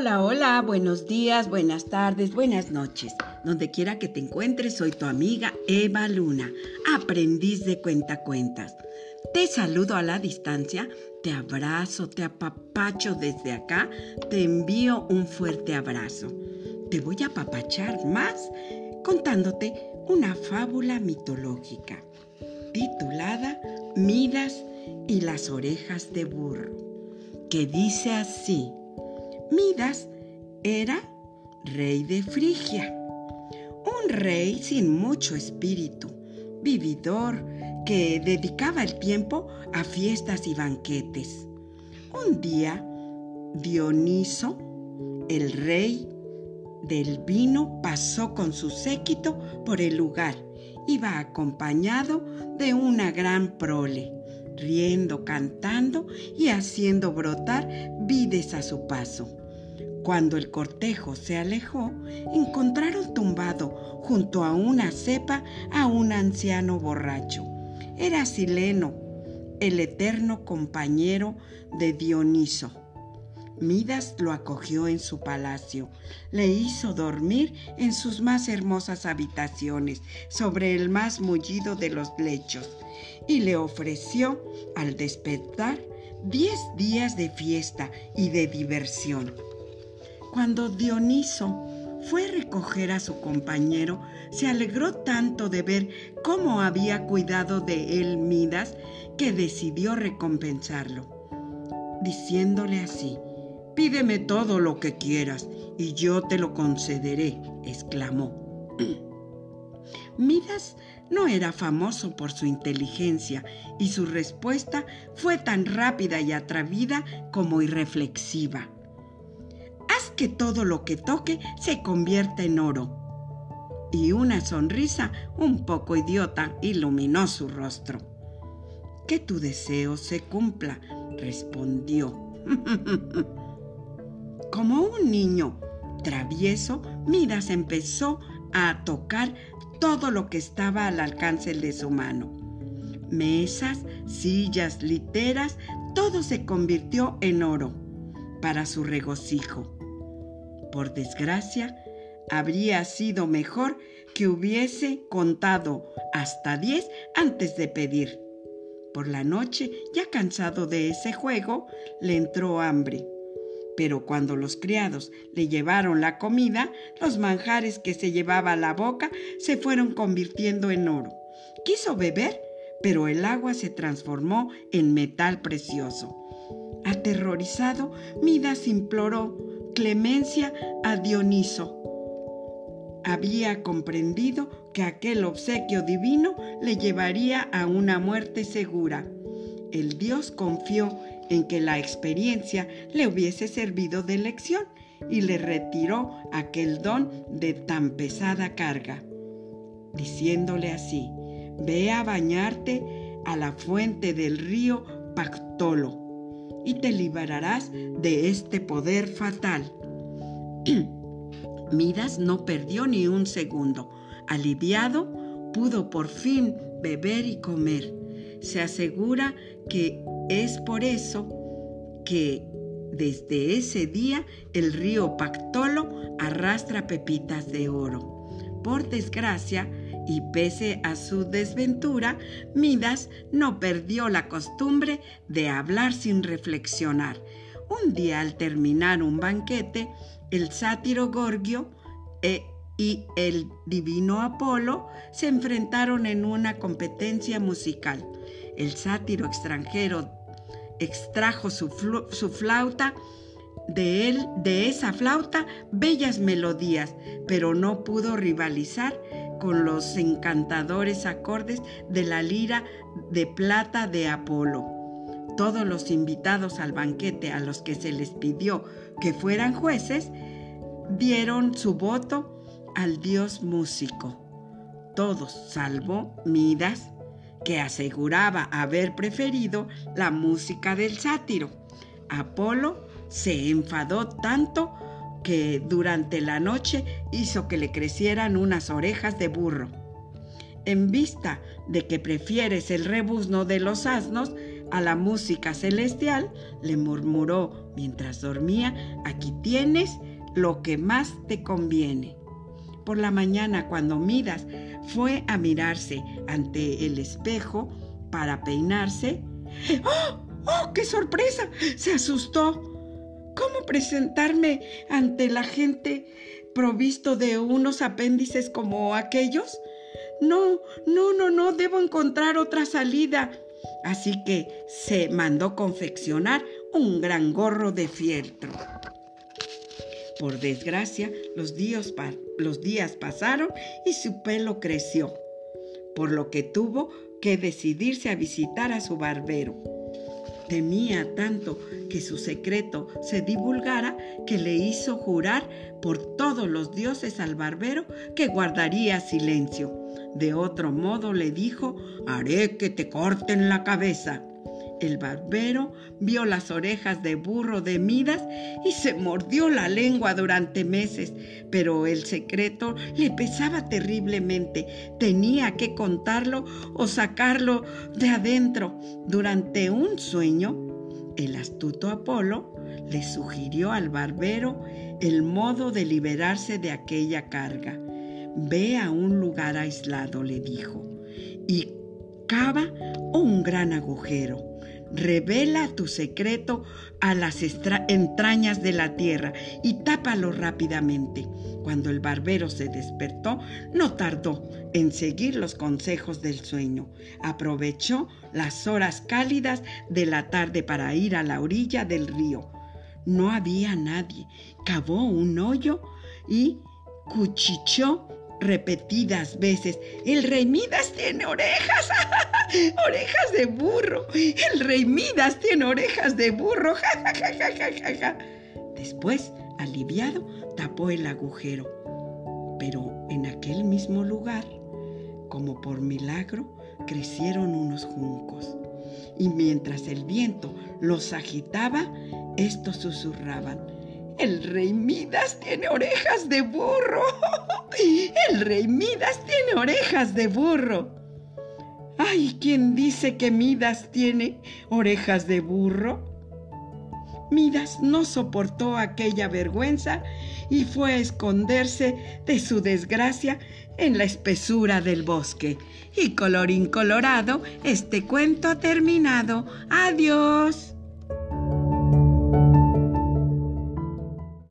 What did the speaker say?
Hola, hola, buenos días, buenas tardes, buenas noches. Donde quiera que te encuentres, soy tu amiga Eva Luna, aprendiz de cuentacuentas. Te saludo a la distancia, te abrazo, te apapacho desde acá, te envío un fuerte abrazo. Te voy a apapachar más contándote una fábula mitológica titulada Midas y las orejas de burro, que dice así. Midas era rey de Frigia, un rey sin mucho espíritu, vividor, que dedicaba el tiempo a fiestas y banquetes. Un día, Dioniso, el rey del vino, pasó con su séquito por el lugar. Iba acompañado de una gran prole, riendo, cantando y haciendo brotar vides a su paso. Cuando el cortejo se alejó, encontraron tumbado junto a una cepa a un anciano borracho. Era Sileno, el eterno compañero de Dioniso. Midas lo acogió en su palacio, le hizo dormir en sus más hermosas habitaciones, sobre el más mullido de los lechos, y le ofreció, al despertar, diez días de fiesta y de diversión. Cuando Dioniso fue a recoger a su compañero, se alegró tanto de ver cómo había cuidado de él Midas que decidió recompensarlo, diciéndole así, Pídeme todo lo que quieras y yo te lo concederé, exclamó. Midas no era famoso por su inteligencia y su respuesta fue tan rápida y atrevida como irreflexiva que todo lo que toque se convierta en oro. Y una sonrisa un poco idiota iluminó su rostro. Que tu deseo se cumpla, respondió. Como un niño travieso, Midas empezó a tocar todo lo que estaba al alcance de su mano. Mesas, sillas, literas, todo se convirtió en oro para su regocijo. Por desgracia, habría sido mejor que hubiese contado hasta diez antes de pedir. Por la noche, ya cansado de ese juego, le entró hambre. Pero cuando los criados le llevaron la comida, los manjares que se llevaba a la boca se fueron convirtiendo en oro. Quiso beber, pero el agua se transformó en metal precioso. Aterrorizado, Midas imploró clemencia a Dioniso. Había comprendido que aquel obsequio divino le llevaría a una muerte segura. El dios confió en que la experiencia le hubiese servido de lección y le retiró aquel don de tan pesada carga, diciéndole así, ve a bañarte a la fuente del río Pactolo y te librarás de este poder fatal. Midas no perdió ni un segundo. Aliviado, pudo por fin beber y comer. Se asegura que es por eso que desde ese día el río Pactolo arrastra pepitas de oro. Por desgracia, y pese a su desventura, Midas no perdió la costumbre de hablar sin reflexionar. Un día al terminar un banquete, el sátiro Gorgio e, y el divino Apolo se enfrentaron en una competencia musical. El sátiro extranjero extrajo su, su flauta de él, de esa flauta, bellas melodías, pero no pudo rivalizar con los encantadores acordes de la lira de plata de Apolo. Todos los invitados al banquete a los que se les pidió que fueran jueces dieron su voto al dios músico. Todos, salvo Midas, que aseguraba haber preferido la música del sátiro. Apolo se enfadó tanto que durante la noche hizo que le crecieran unas orejas de burro. En vista de que prefieres el rebuzno de los asnos, a la música celestial, le murmuró mientras dormía, aquí tienes lo que más te conviene. Por la mañana, cuando Midas fue a mirarse ante el espejo para peinarse, ¡Oh! ¡Oh, qué sorpresa! Se asustó. ¿Cómo presentarme ante la gente provisto de unos apéndices como aquellos? No, no, no, no, debo encontrar otra salida. Así que se mandó confeccionar un gran gorro de fieltro. Por desgracia, los días, los días pasaron y su pelo creció, por lo que tuvo que decidirse a visitar a su barbero. Temía tanto que su secreto se divulgara que le hizo jurar por todos los dioses al barbero que guardaría silencio. De otro modo le dijo, haré que te corten la cabeza. El barbero vio las orejas de burro de Midas y se mordió la lengua durante meses, pero el secreto le pesaba terriblemente. Tenía que contarlo o sacarlo de adentro. Durante un sueño, el astuto Apolo le sugirió al barbero el modo de liberarse de aquella carga. Ve a un lugar aislado, le dijo, y cava un gran agujero Revela tu secreto a las entrañas de la tierra y tápalo rápidamente. Cuando el barbero se despertó, no tardó en seguir los consejos del sueño. Aprovechó las horas cálidas de la tarde para ir a la orilla del río. No había nadie. Cavó un hoyo y cuchichó repetidas veces. El rey Midas tiene orejas, orejas de burro. El rey Midas tiene orejas de burro. Después, aliviado, tapó el agujero. Pero en aquel mismo lugar, como por milagro, crecieron unos juncos. Y mientras el viento los agitaba, estos susurraban. El rey Midas tiene orejas de burro. El rey Midas tiene orejas de burro. Ay, ¿quién dice que Midas tiene orejas de burro? Midas no soportó aquella vergüenza y fue a esconderse de su desgracia en la espesura del bosque. Y colorín colorado, este cuento ha terminado. Adiós.